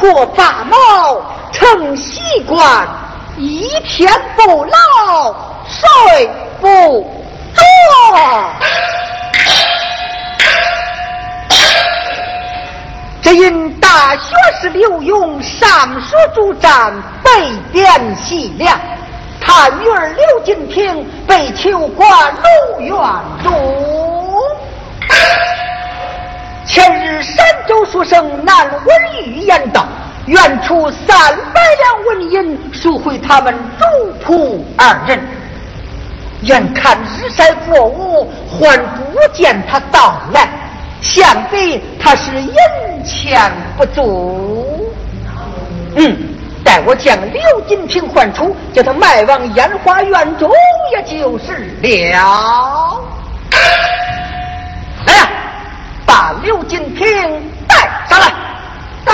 过八毛成习惯，一天不老睡不着。只因大学士刘墉上书主战，被贬西凉，他女儿刘金平被囚挂卢院中。前日山州书生南文玉言道，愿出三百两纹银赎回他们主仆二人。眼看日晒过午，还不见他到来，想必他是银钱不足。嗯，待我将刘金平唤出，叫他卖往烟花院中，也就是了。来呀！把刘金平带上来，带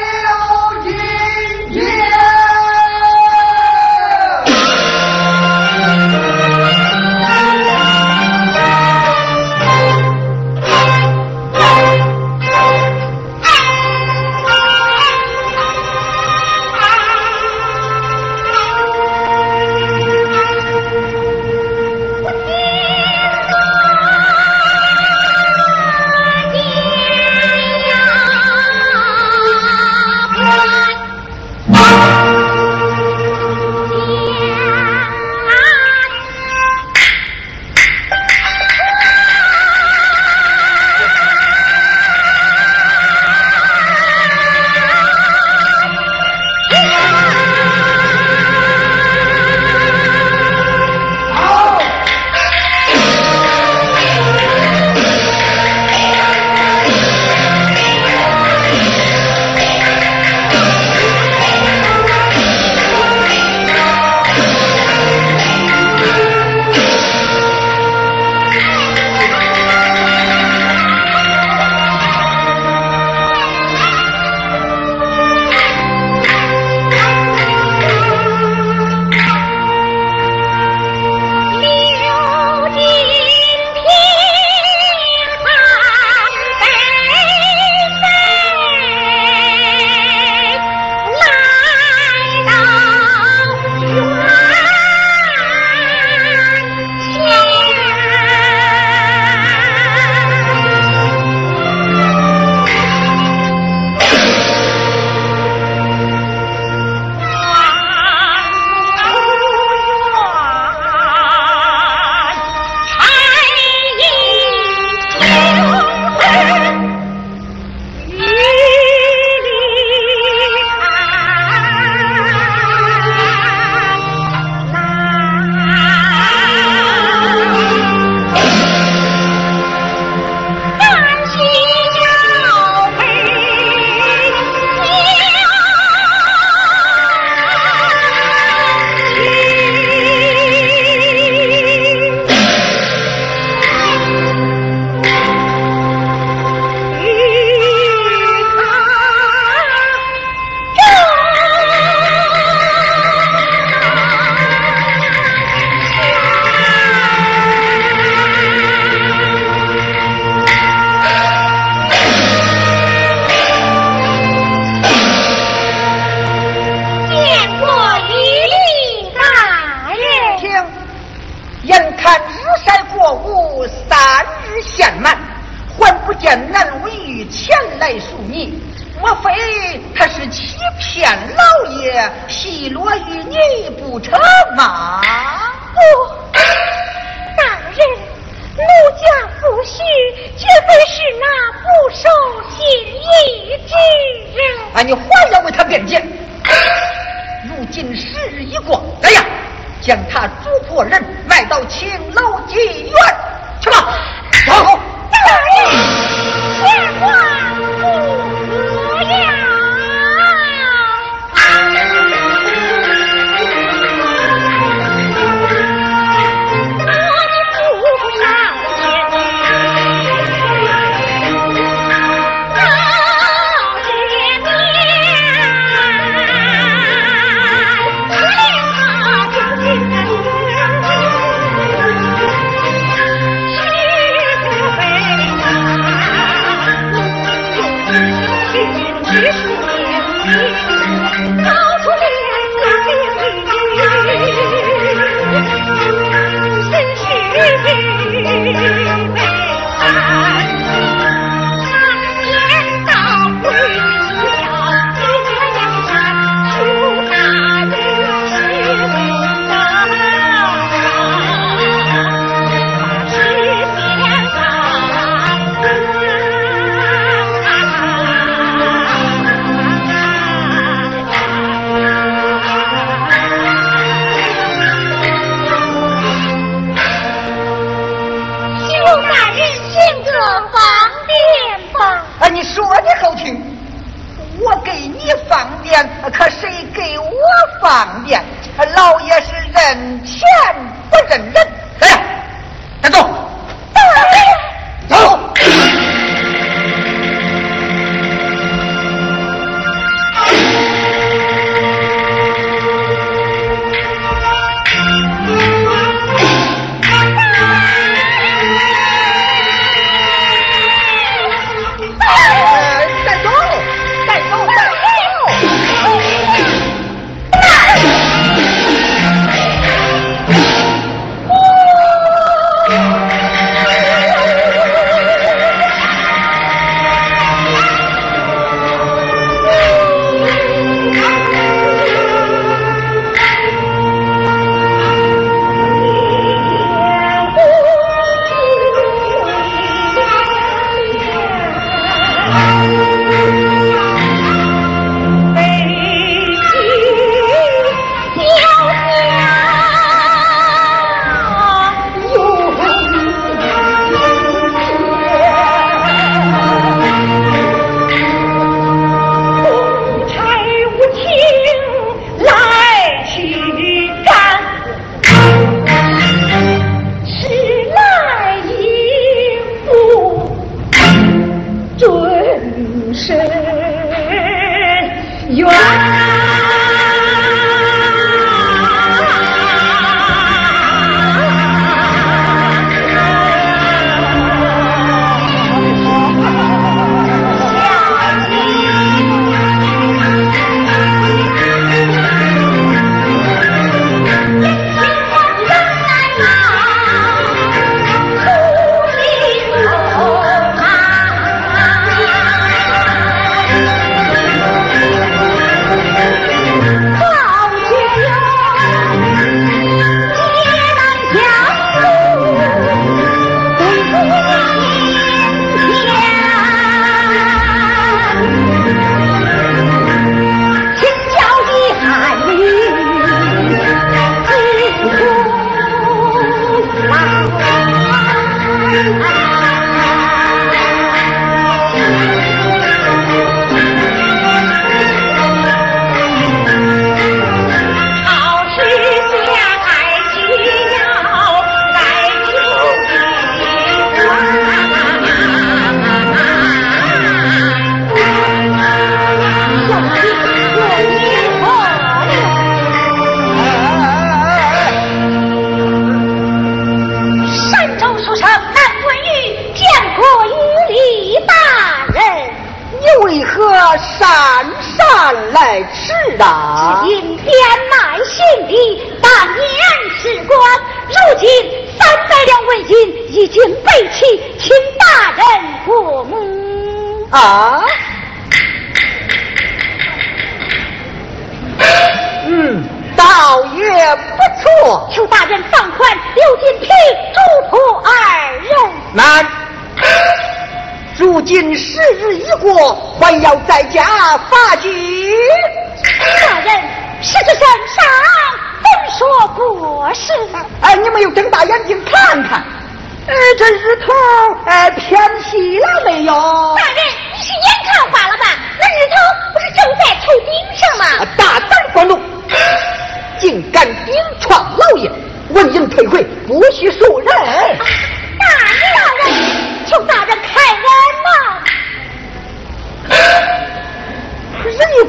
刘金平。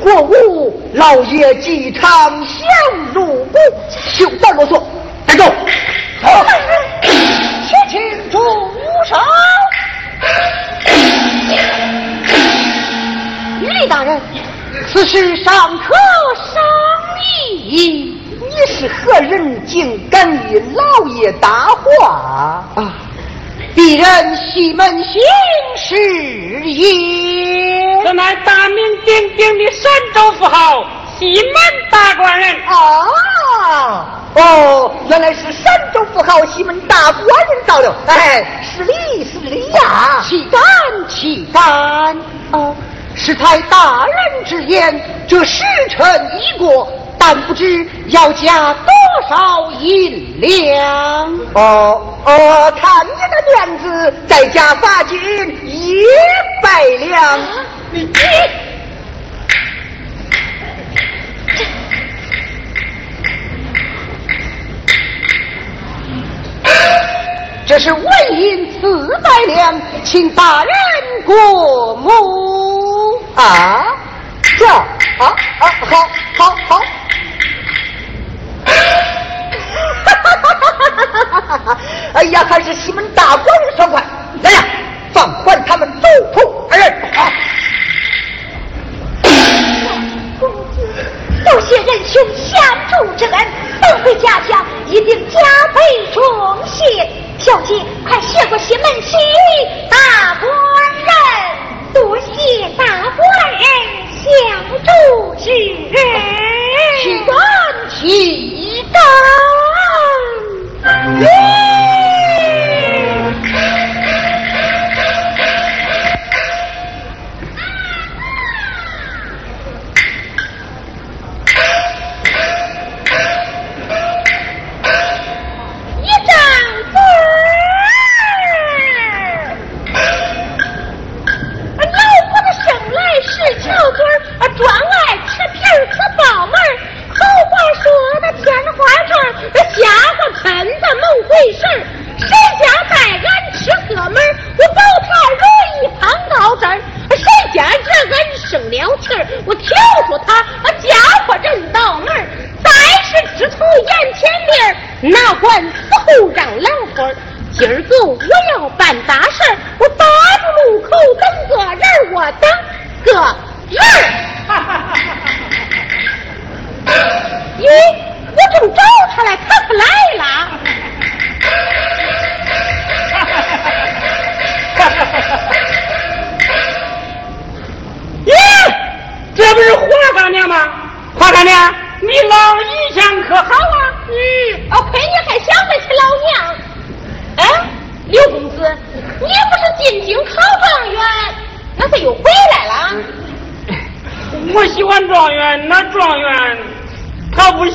过午，老爷几场相如故，休怪啰嗦，带走。好，请住手。于力大人，此事尚可商议。你是何人，竟敢与老爷搭话？啊！西门行事也，这乃大名鼎鼎的山州富豪西门大官人啊！哦，原来是山州富豪西门大官人到了，哎，是礼是礼呀，岂敢岂敢！哦，是太大人之言，这时辰已过。但不知要加多少银两？哦哦，看你的面子，再加八金一百两。你这是纹银四百两，请大人过目啊。这啊啊，好，好，好。哎呀，还是西门大官人爽快！来呀，放宽他们走仆二人。公子，多谢仁兄相助之恩，等回家乡一定加倍重谢。小姐，快谢过西门西之恩，岂敢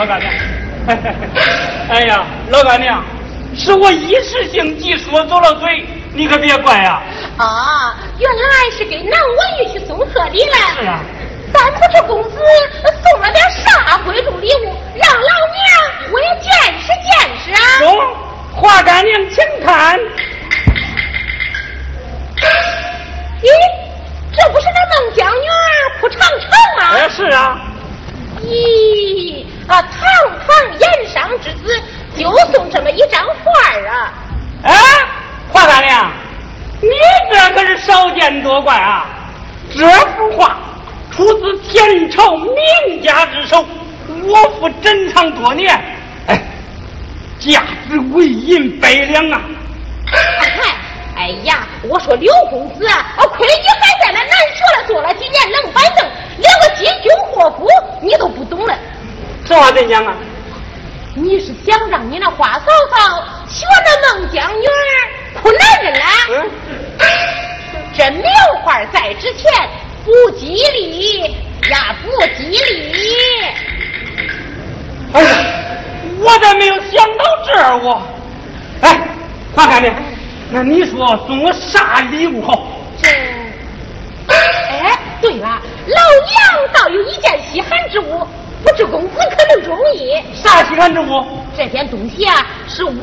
老干娘，哎呀，老干娘，是我一时兴起说走了嘴，你可别怪啊。啊，原来是给南文玉去送贺礼了。是啊。咱不知公子送了点啥贵重礼物，让老娘我也见识见识啊。中，华干娘请看。咦，这不是那孟姜女铺长城吗？哎，是啊。咦。啊，堂堂盐商之子，就送这么一张画儿啊！哎，华大娘，你这可是少见多怪啊！这幅画出自前朝名家之手，我父珍藏多年，哎，价值为银百两啊！嗨，哎呀，我说刘公子啊，亏你还在那南学了做了几年冷板凳，连个金军祸福你都不懂了。这话怎讲啊？你是想让你那花嫂嫂学那孟姜女哭男人了？嗯。这描画在之前不吉利呀，不吉利。哎呀，我咋没有想到这儿我？哎，花干的，那你说送我啥礼物好？这……哎，对了，老娘倒有一件稀罕之物。不知公子可能中意？啥稀罕之物？这件东西啊，是物美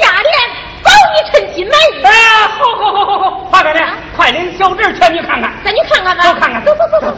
价廉，保你称心满意。哎呀，好好好好好，快点的，快领小侄前去看看。咱去看看吧。走，看看，走走走走。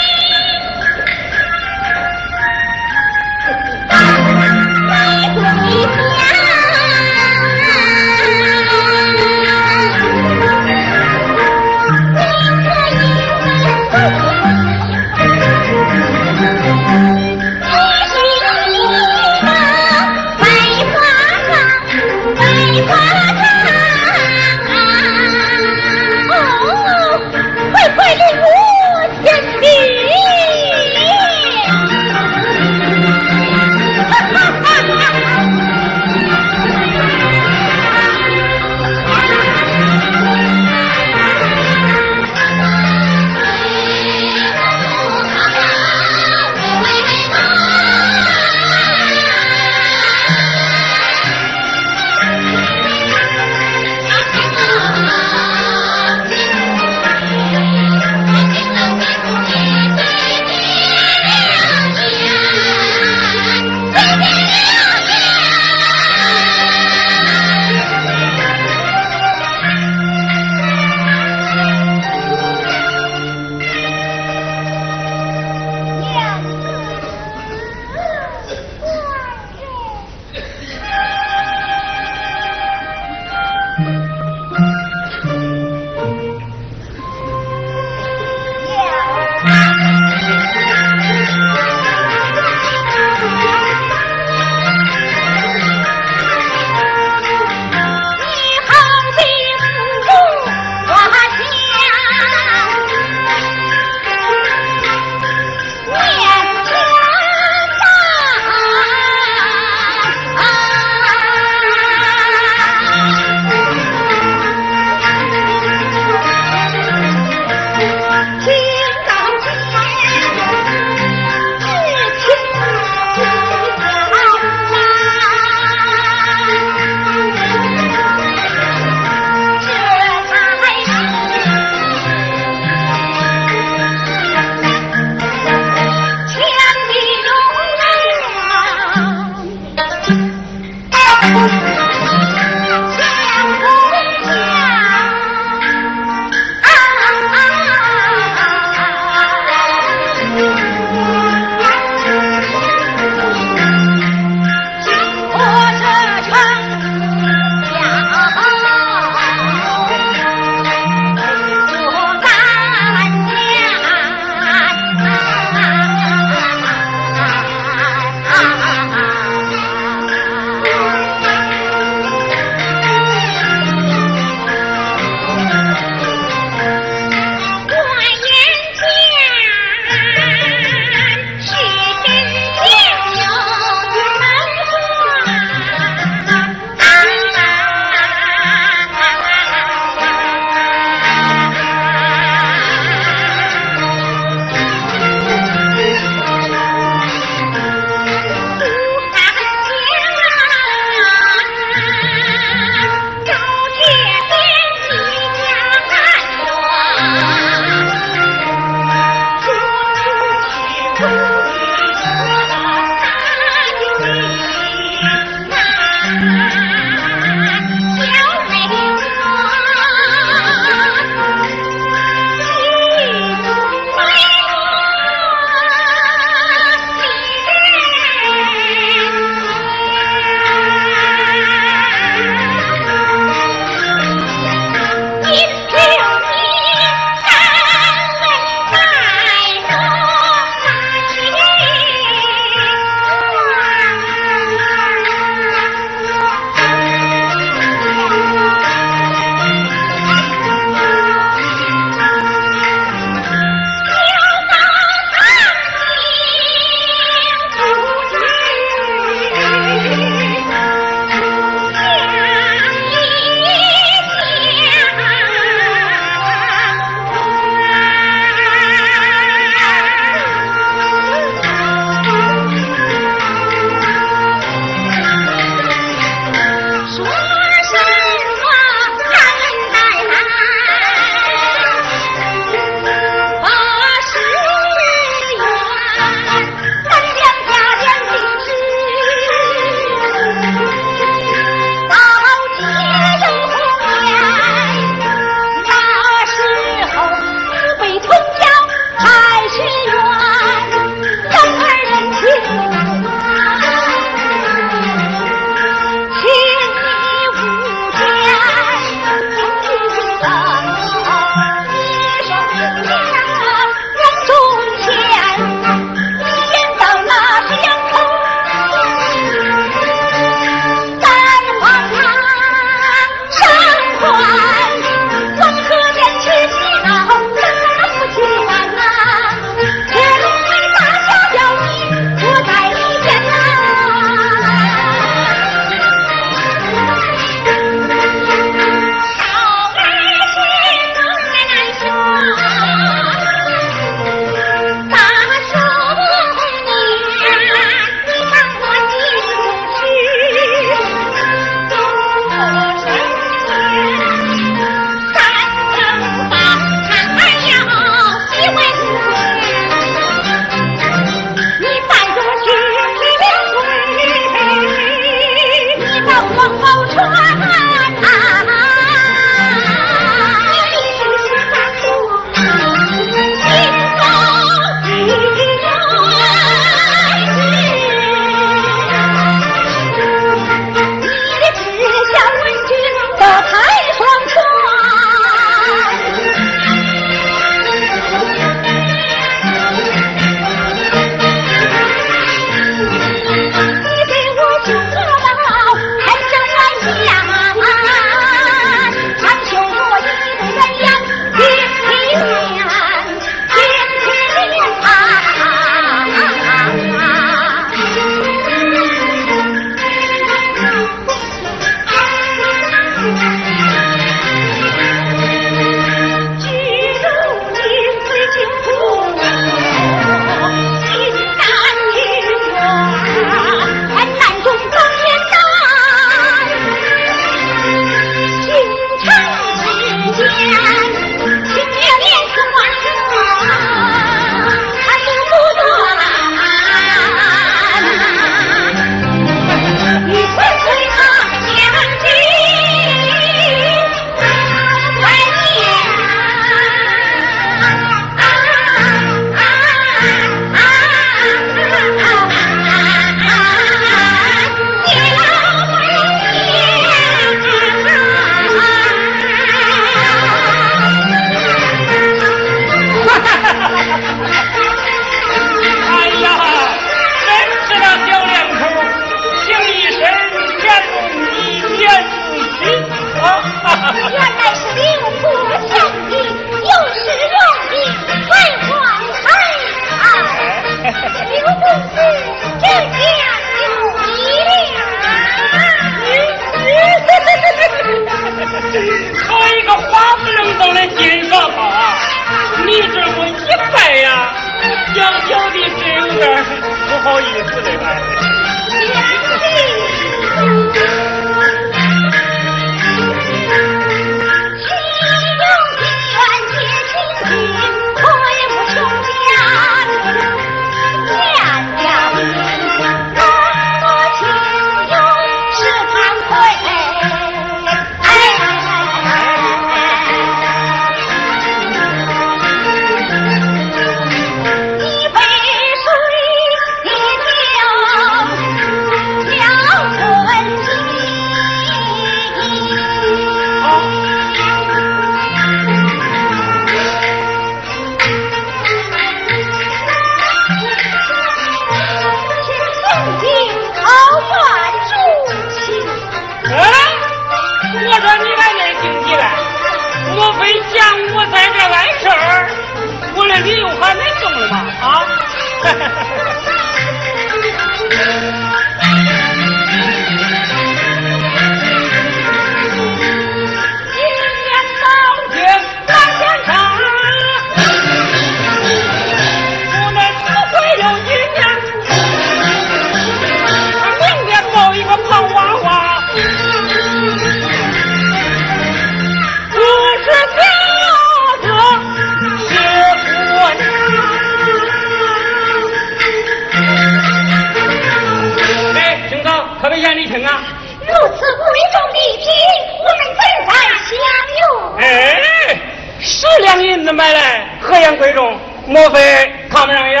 买来何言贵重？莫非看不上眼？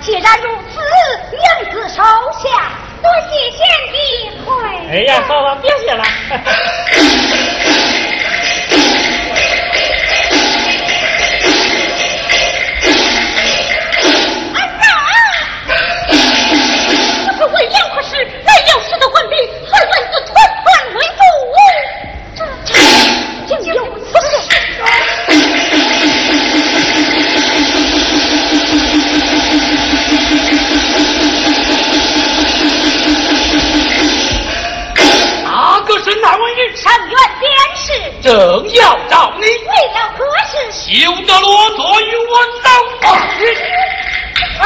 既然如此，娘子手下多谢贤弟惠。哎呀，嫂嫂别谢了。正要找你，为了何事？休得啰嗦，与我走吧。哎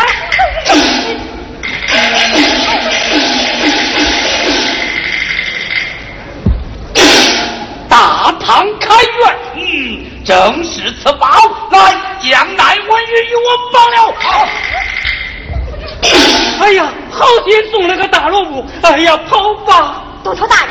大唐开元，嗯，正是此宝。来，将来文玉与我绑了。哎呀，好心送了个大萝卜。哎呀，跑吧，多头大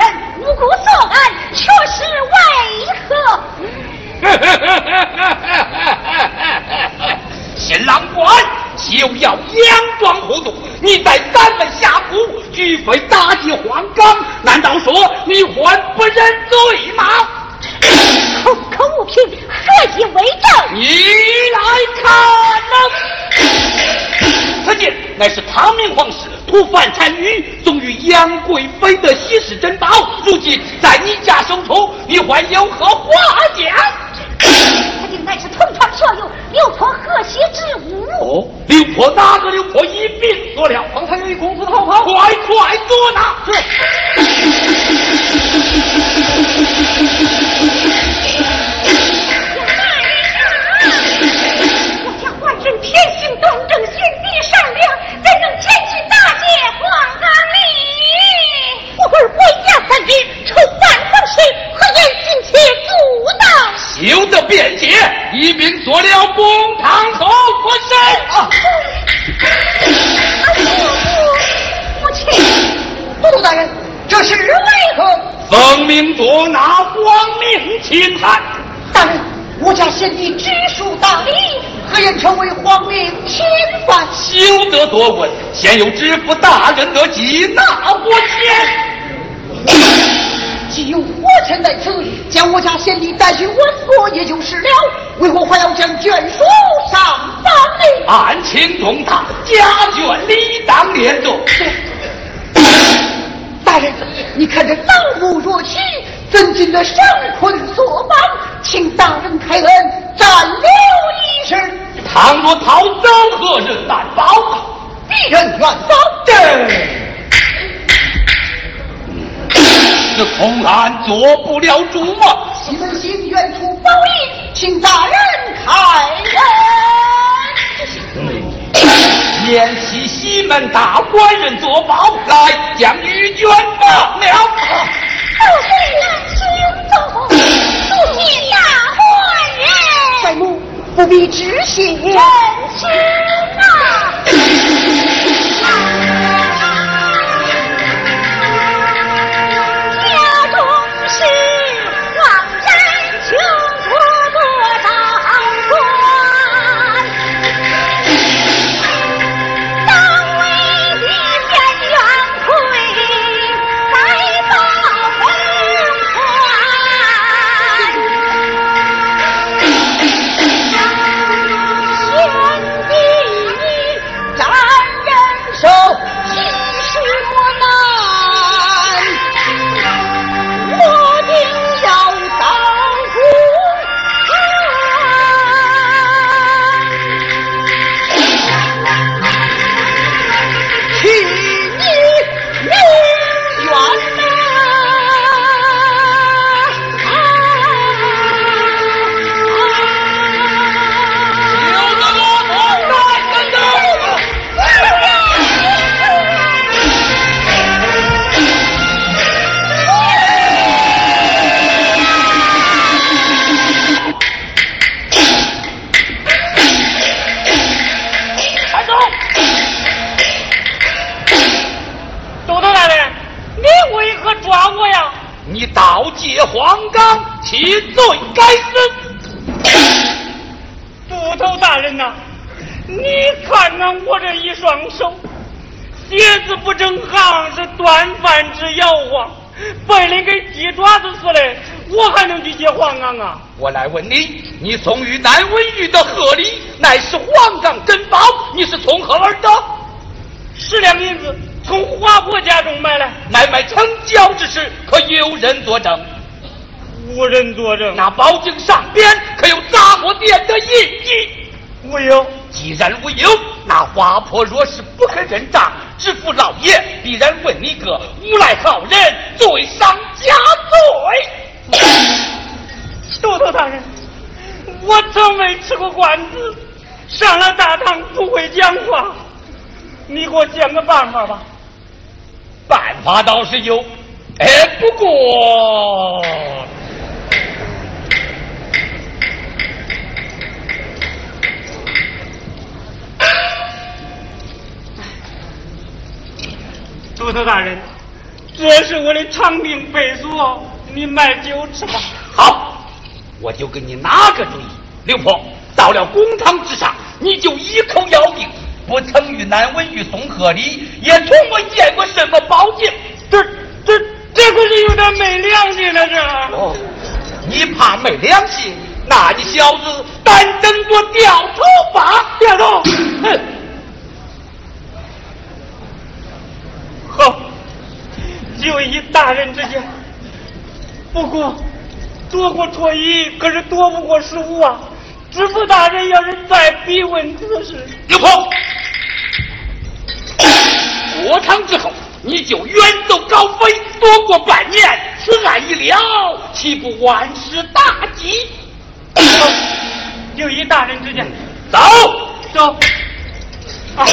不凡参与，终于杨贵妃的稀世珍宝，如今在你家手中，你还有何话讲？他竟乃是同窗舍友，刘婆和谐之物。哦，刘婆哪个刘婆一并做了？方才有一公子逃跑，快快捉拿！是。而国家三军，抽半桶水，何言尽且阻挡？休得辩解，一并做了公堂公官身。啊！阿哥，母亲，都督大人，这是为何？奉命捉拿皇明钦犯。大人，我家贤弟知书大礼，何言成为皇命钦犯？休得多问，现有知府大人得吉拿我先。既有我臣在此，将我家贤弟带去问过也就是了，为何还要将卷书上班呢？案情重大，家眷理当连坐。大人，你看这老母若妻，怎禁得生困所绑？请大人开恩，斩了一声。倘若逃走，何人担保？敌人愿保。是恐俺做不了主啊！西门庆愿出包衣，请大人开恩。宴席西门大官人做保，来将玉娟放了。不，大官人。不必执行。臣知啊。大人呐、你看看我这一双手，鞋子不正行，是端饭之摇晃，被人给鸡爪子似的，我还能去接黄冈啊？我来问你，你送与南文玉的贺礼乃是黄冈珍宝，你是从何而得？十两银子从华婆家中买来，买卖成交之时，可有人作证？无人作证。那宝镜上边可有杂货店的印记？无忧。既然无忧，那花婆若是不肯认账，知府老爷必然问你个无赖好人，罪上加罪。都督大人，我从没吃过官司，上了大堂不会讲话，你给我想个办法吧。办法倒是有，哎，不过都头大人，这是我的长命倍索，你买酒吃吧。好，我就给你拿个主意。刘婆，到了公堂之上，你就一口咬定不曾与南文玉送贺礼，也从没见过什么宝剑。这这这可是有点没良心了，这。哦，你怕没良心？那你小子单等我掉头吧！掉头。哼！好，就依大人之见。不过，躲过脱衣，可是躲不过失误啊！知府大人要是再逼问此事，刘鹏，过堂之后，你就远走高飞，躲过半年，此案一了，岂不万事大吉？就依大人之见。走，走。啊。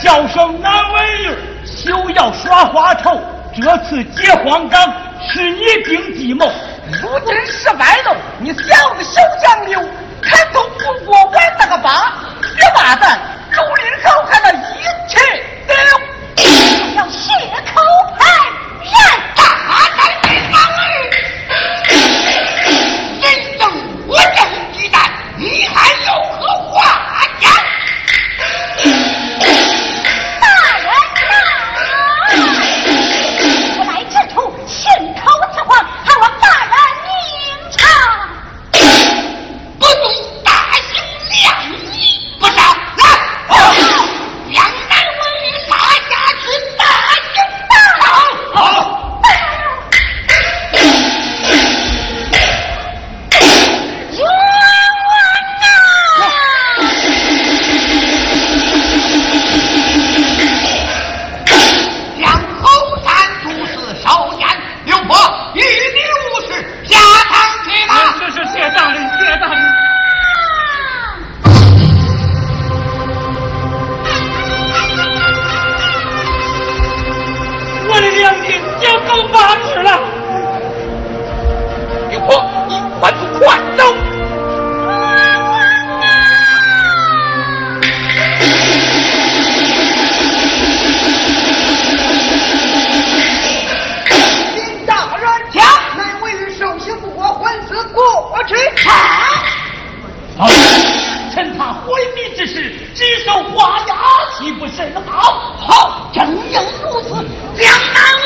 叫声难为女，休要耍花头。这次接黄冈是你定计谋，如今失败了，你小子休想溜，看从不过我那个疤，别把咱竹林高看了一切。回避之事指手画押岂不甚好？好正因如此两难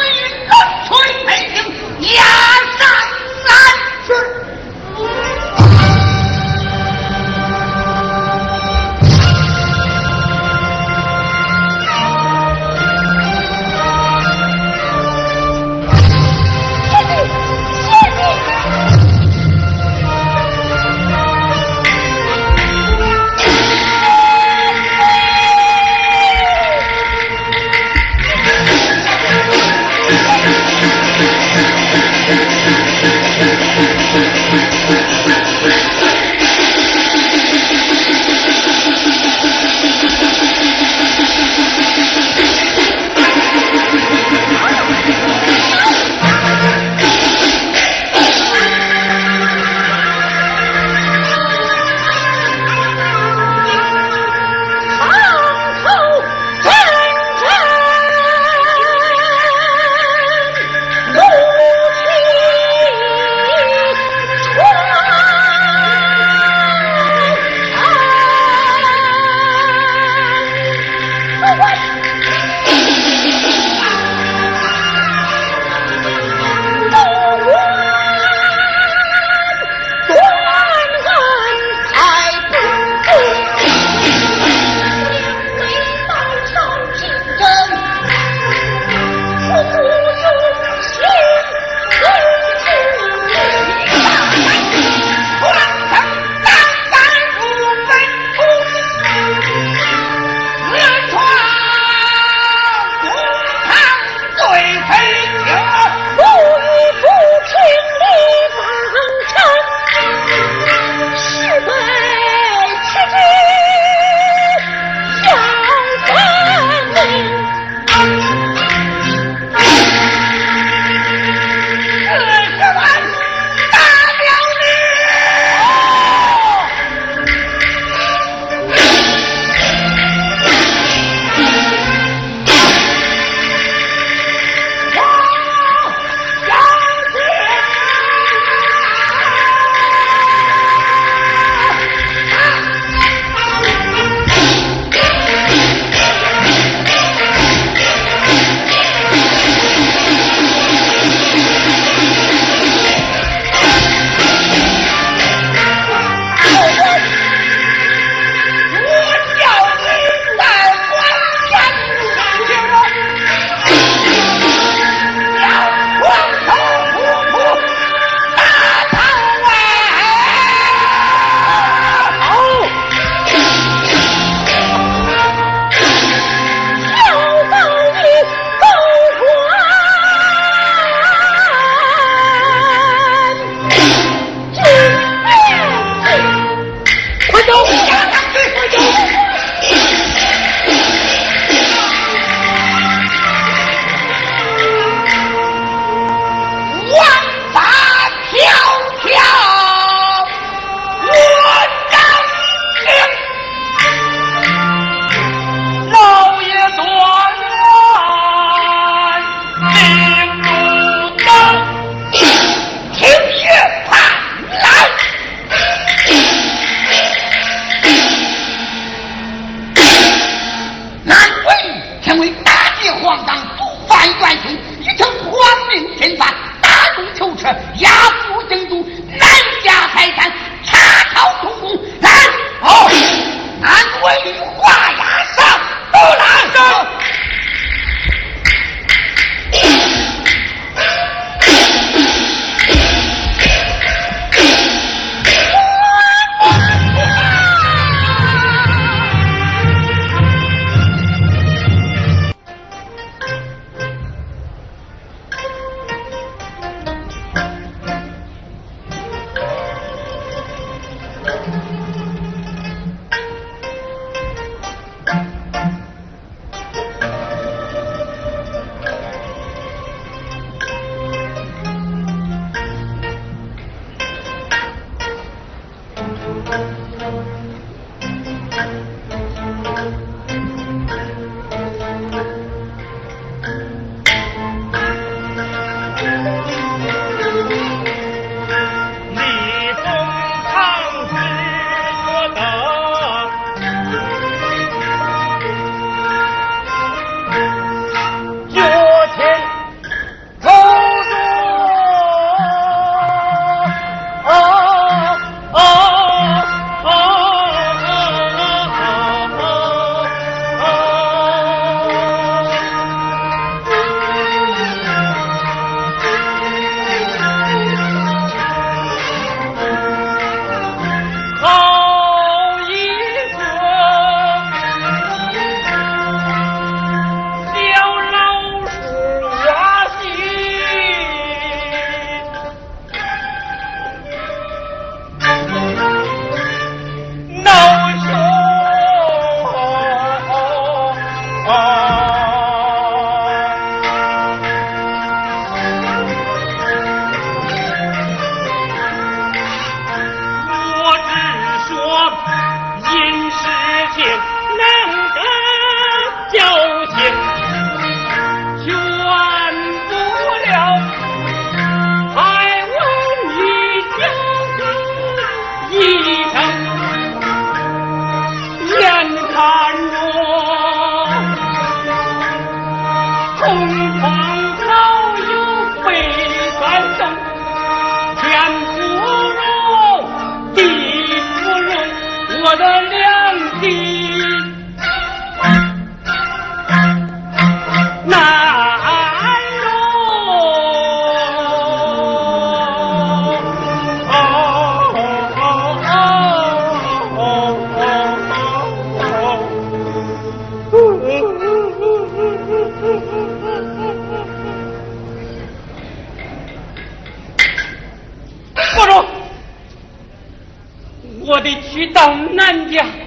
到南疆。